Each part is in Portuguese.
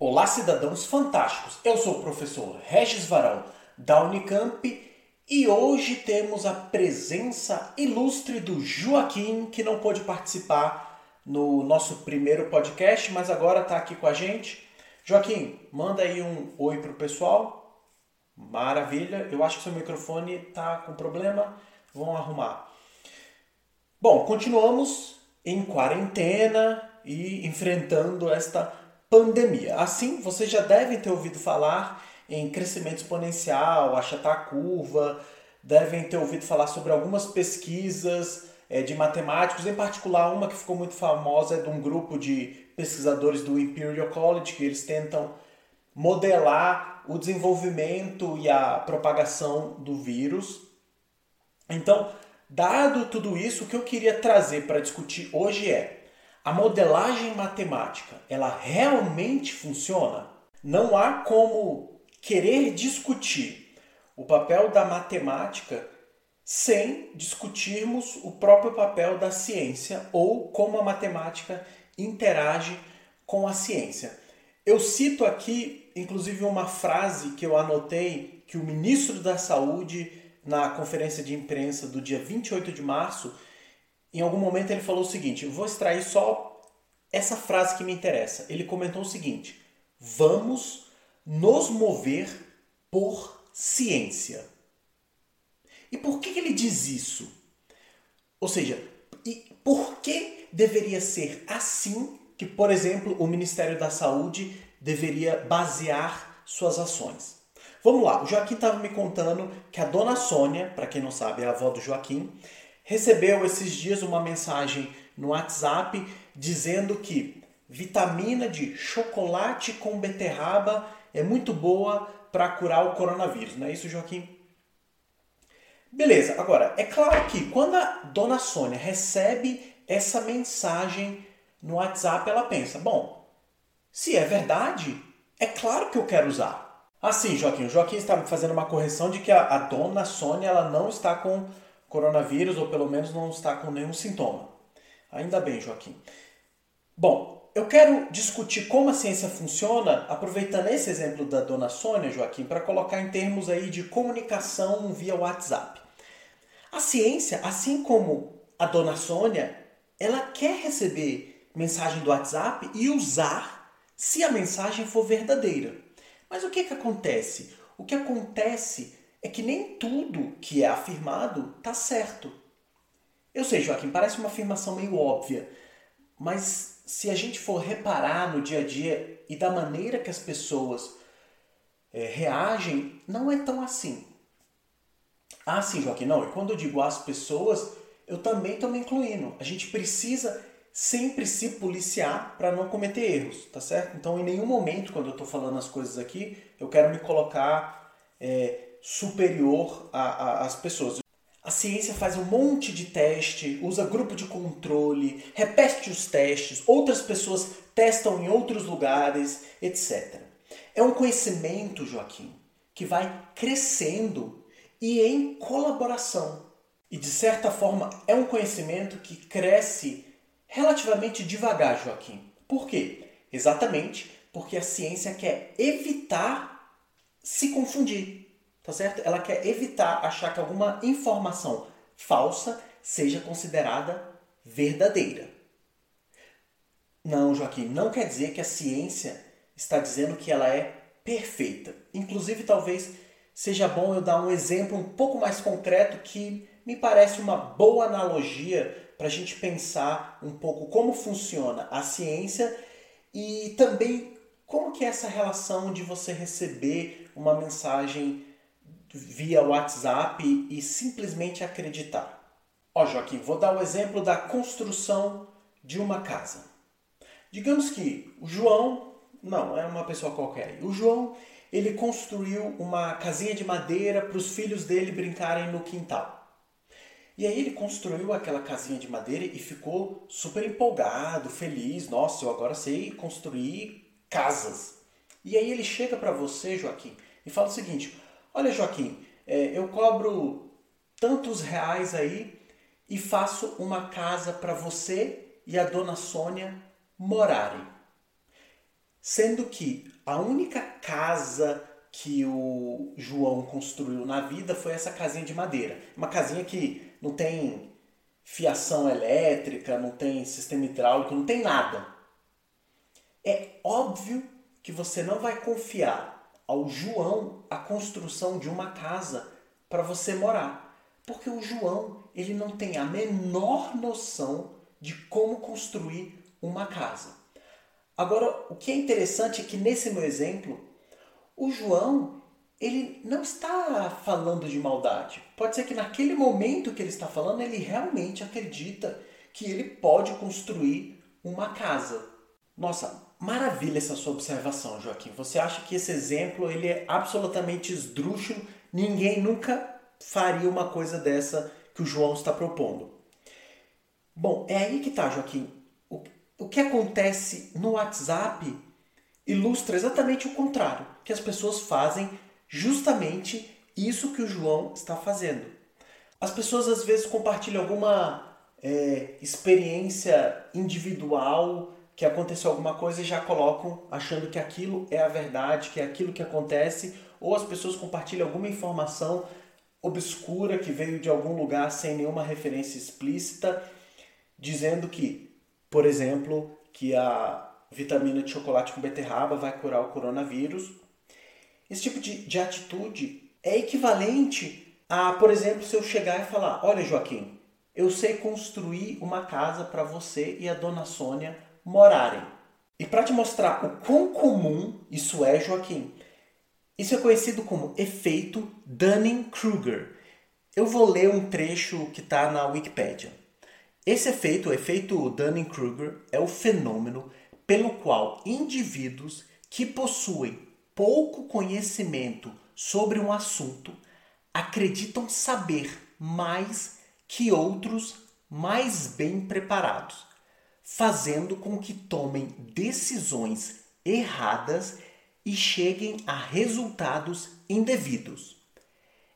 Olá, cidadãos fantásticos! Eu sou o professor Regis Varão, da Unicamp, e hoje temos a presença ilustre do Joaquim, que não pôde participar no nosso primeiro podcast, mas agora está aqui com a gente. Joaquim, manda aí um oi pro pessoal. Maravilha, eu acho que seu microfone está com problema, vão arrumar. Bom, continuamos em quarentena e enfrentando esta pandemia. Assim, vocês já devem ter ouvido falar em crescimento exponencial, achatar a curva, devem ter ouvido falar sobre algumas pesquisas é, de matemáticos, em particular uma que ficou muito famosa é de um grupo de pesquisadores do Imperial College, que eles tentam modelar o desenvolvimento e a propagação do vírus. Então, dado tudo isso, o que eu queria trazer para discutir hoje é a modelagem matemática, ela realmente funciona? Não há como querer discutir o papel da matemática sem discutirmos o próprio papel da ciência ou como a matemática interage com a ciência. Eu cito aqui, inclusive, uma frase que eu anotei que o ministro da Saúde, na conferência de imprensa do dia 28 de março, em algum momento ele falou o seguinte: vou extrair só essa frase que me interessa. Ele comentou o seguinte: vamos nos mover por ciência. E por que ele diz isso? Ou seja, e por que deveria ser assim que, por exemplo, o Ministério da Saúde deveria basear suas ações? Vamos lá, o Joaquim estava me contando que a dona Sônia, para quem não sabe, é a avó do Joaquim, recebeu esses dias uma mensagem no WhatsApp dizendo que vitamina de chocolate com beterraba é muito boa para curar o coronavírus, não é isso, Joaquim? Beleza, agora, é claro que quando a dona Sônia recebe essa mensagem no WhatsApp, ela pensa: bom, se é verdade, é claro que eu quero usar. Assim, Joaquim, o Joaquim está fazendo uma correção de que a, a dona Sônia ela não está com coronavírus, ou pelo menos não está com nenhum sintoma. Ainda bem, Joaquim. Bom, eu quero discutir como a ciência funciona, aproveitando esse exemplo da dona Sônia, Joaquim, para colocar em termos aí de comunicação via WhatsApp. A ciência, assim como a dona Sônia, ela quer receber mensagem do WhatsApp e usar se a mensagem for verdadeira. Mas o que, que acontece? O que acontece é que nem tudo que é afirmado está certo. Eu sei, Joaquim, parece uma afirmação meio óbvia, mas se a gente for reparar no dia a dia e da maneira que as pessoas é, reagem, não é tão assim. Ah, sim, Joaquim, não. E quando eu digo as pessoas, eu também estou me incluindo. A gente precisa sempre se policiar para não cometer erros, tá certo? Então, em nenhum momento, quando eu estou falando as coisas aqui, eu quero me colocar é, superior às pessoas. A ciência faz um monte de teste, usa grupo de controle, repete os testes, outras pessoas testam em outros lugares, etc. É um conhecimento, Joaquim, que vai crescendo e em colaboração. E de certa forma é um conhecimento que cresce relativamente devagar, Joaquim. Por quê? Exatamente porque a ciência quer evitar se confundir tá certo? Ela quer evitar achar que alguma informação falsa seja considerada verdadeira. Não, Joaquim, não quer dizer que a ciência está dizendo que ela é perfeita. Inclusive, talvez seja bom eu dar um exemplo um pouco mais concreto que me parece uma boa analogia para a gente pensar um pouco como funciona a ciência e também como que é essa relação de você receber uma mensagem via WhatsApp e simplesmente acreditar. Ó, Joaquim, vou dar o exemplo da construção de uma casa. Digamos que o João, não, é uma pessoa qualquer. O João, ele construiu uma casinha de madeira para os filhos dele brincarem no quintal. E aí ele construiu aquela casinha de madeira e ficou super empolgado, feliz. Nossa, eu agora sei construir casas. E aí ele chega para você, Joaquim, e fala o seguinte: Olha, Joaquim, é, eu cobro tantos reais aí e faço uma casa para você e a dona Sônia morarem. sendo que a única casa que o João construiu na vida foi essa casinha de madeira. Uma casinha que não tem fiação elétrica, não tem sistema hidráulico, não tem nada. É óbvio que você não vai confiar ao João a construção de uma casa para você morar, porque o João ele não tem a menor noção de como construir uma casa. Agora, o que é interessante é que nesse meu exemplo, o João ele não está falando de maldade. Pode ser que naquele momento que ele está falando, ele realmente acredita que ele pode construir uma casa. Nossa, maravilha essa sua observação, Joaquim. Você acha que esse exemplo ele é absolutamente esdrúxulo? Ninguém nunca faria uma coisa dessa que o João está propondo. Bom, é aí que está, Joaquim. O, o que acontece no WhatsApp ilustra exatamente o contrário, que as pessoas fazem justamente isso que o João está fazendo. As pessoas às vezes compartilham alguma é, experiência individual, que aconteceu alguma coisa e já colocam achando que aquilo é a verdade, que é aquilo que acontece, ou as pessoas compartilham alguma informação obscura que veio de algum lugar sem nenhuma referência explícita, dizendo que, por exemplo, que a vitamina de chocolate com beterraba vai curar o coronavírus, esse tipo de, de atitude é equivalente a, por exemplo, se eu chegar e falar: Olha, Joaquim, eu sei construir uma casa para você e a dona Sônia morarem. E para te mostrar o quão comum isso é, Joaquim, isso é conhecido como efeito Dunning-Kruger. Eu vou ler um trecho que está na Wikipedia. Esse efeito, o efeito Dunning-Kruger, é o fenômeno pelo qual indivíduos que possuem pouco conhecimento sobre um assunto acreditam saber mais que outros mais bem preparados, fazendo com que tomem decisões erradas e cheguem a resultados indevidos.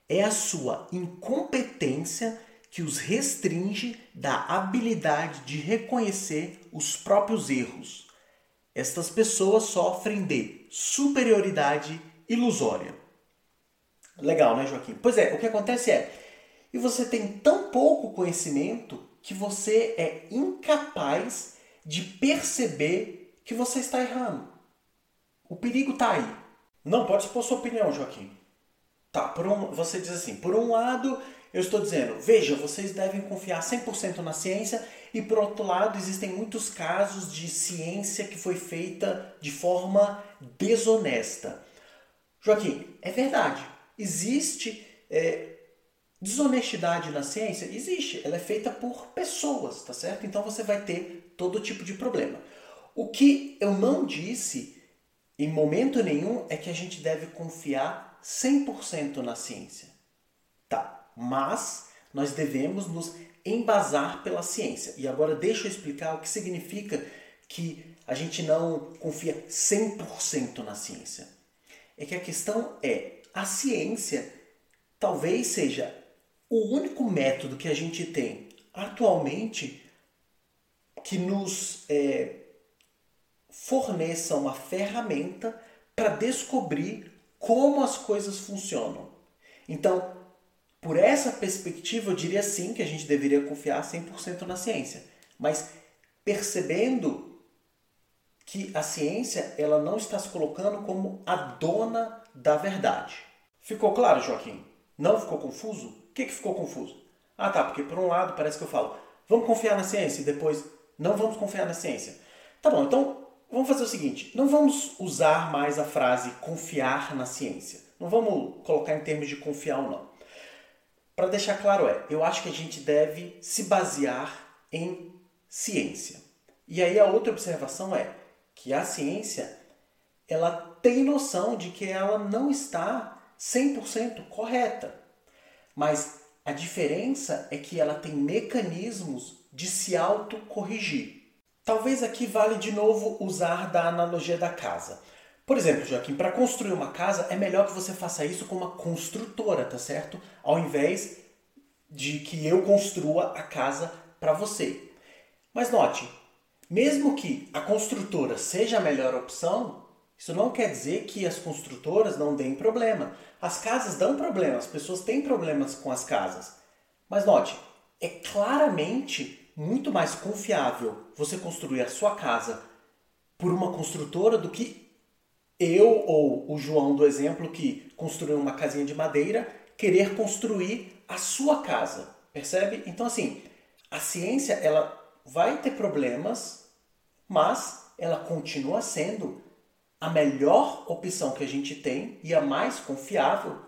É a sua incompetência que os restringe da habilidade de reconhecer os próprios erros. Estas pessoas sofrem de superioridade ilusória. Legal, né, Joaquim? Pois é, o que acontece é, e você tem tão pouco conhecimento que você é incapaz de perceber que você está errando. O perigo está aí. Não pode expor sua opinião, Joaquim. Tá, por um, você diz assim, por um lado, eu estou dizendo, veja, vocês devem confiar 100% na ciência e por outro lado, existem muitos casos de ciência que foi feita de forma desonesta. Joaquim, é verdade. Existe é, desonestidade na ciência? Existe. Ela é feita por pessoas, tá certo? Então você vai ter todo tipo de problema. O que eu não disse em momento nenhum é que a gente deve confiar 100% na ciência. Tá, mas nós devemos nos embasar pela ciência. E agora deixa eu explicar o que significa que a gente não confia 100% na ciência. É que a questão é, a ciência talvez seja o único método que a gente tem atualmente que nos é, forneça uma ferramenta para descobrir como as coisas funcionam. Então, por essa perspectiva, eu diria sim que a gente deveria confiar 100% na ciência, mas percebendo que a ciência ela não está se colocando como a dona da verdade. Ficou claro, Joaquim? Não ficou confuso? Que, que ficou confuso? Ah, tá, porque por um lado parece que eu falo, vamos confiar na ciência e depois não vamos confiar na ciência. Tá bom, então vamos fazer o seguinte: não vamos usar mais a frase confiar na ciência. Não vamos colocar em termos de confiar ou não para deixar claro é, eu acho que a gente deve se basear em ciência. E aí a outra observação é que a ciência ela tem noção de que ela não está 100% correta. Mas a diferença é que ela tem mecanismos de se autocorrigir. Talvez aqui vale de novo usar da analogia da casa. Por exemplo, Joaquim, para construir uma casa é melhor que você faça isso com uma construtora, tá certo? Ao invés de que eu construa a casa para você. Mas note, Mesmo que a construtora seja a melhor opção, isso não quer dizer que as construtoras não deem problema. As casas dão problema, as pessoas têm problemas com as casas. Mas note, é claramente muito mais confiável você construir a sua casa por uma construtora do que eu ou o João do exemplo que construiu uma casinha de madeira querer construir a sua casa, percebe? Então assim, a ciência ela vai ter problemas, mas ela continua sendo a melhor opção que a gente tem e a mais confiável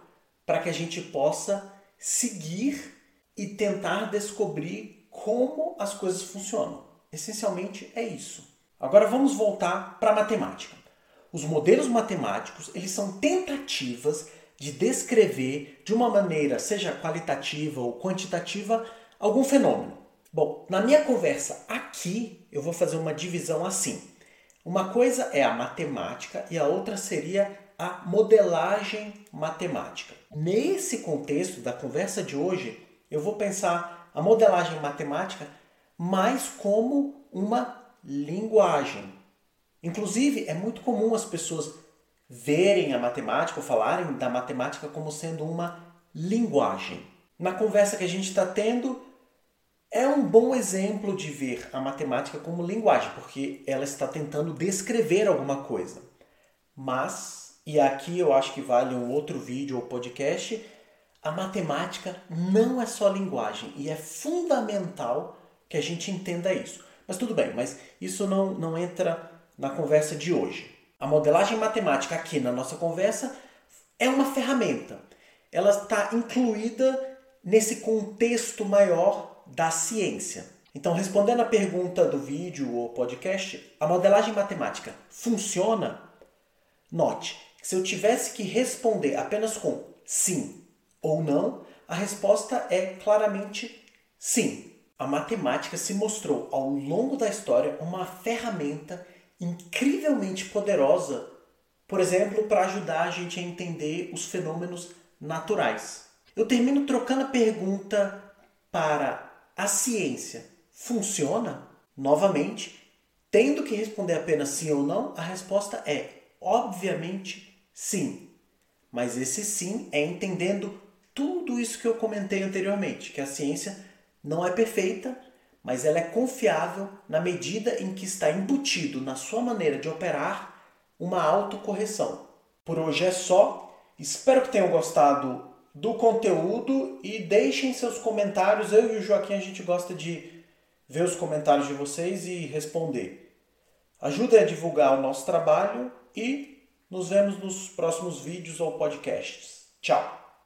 para que a gente possa seguir e tentar descobrir como as coisas funcionam. Essencialmente é isso. Agora vamos voltar para a matemática. Os modelos matemáticos, eles são tentativas de descrever de uma maneira, seja qualitativa ou quantitativa, algum fenômeno. Bom, na minha conversa aqui, eu vou fazer uma divisão assim. Uma coisa é a matemática e a outra seria a modelagem matemática. Nesse contexto da conversa de hoje, eu vou pensar a modelagem matemática mais como uma linguagem. Inclusive, é muito comum as pessoas verem a matemática ou falarem da matemática como sendo uma linguagem. Na conversa que a gente está tendo, é um bom exemplo de ver a matemática como linguagem, porque ela está tentando descrever alguma coisa. Mas, e aqui eu acho que vale um outro vídeo ou podcast, a matemática não é só linguagem e é fundamental que a gente entenda isso. Mas tudo bem, mas isso não, não entra na conversa de hoje. A modelagem matemática aqui na nossa conversa é uma ferramenta. Ela está incluída nesse contexto maior da ciência. Então, respondendo à pergunta do vídeo ou podcast, a modelagem matemática funciona? Note, se eu tivesse que responder apenas com sim ou não, a resposta é claramente sim. A matemática se mostrou ao longo da história uma ferramenta incrivelmente poderosa, por exemplo, para ajudar a gente a entender os fenômenos naturais. Eu termino trocando a pergunta para a ciência funciona? Novamente, tendo que responder apenas sim ou não, a resposta é obviamente sim. Mas esse sim é entendendo tudo isso que eu comentei anteriormente, que a ciência não é perfeita, mas ela é confiável na medida em que está embutido na sua maneira de operar uma autocorreção. Por hoje é só. Espero que tenham gostado do conteúdo e deixem seus comentários. Eu e o Joaquim a gente gosta de ver os comentários de vocês e responder. Ajude a divulgar o nosso trabalho e nos vemos nos próximos vídeos ou podcasts. Tchau!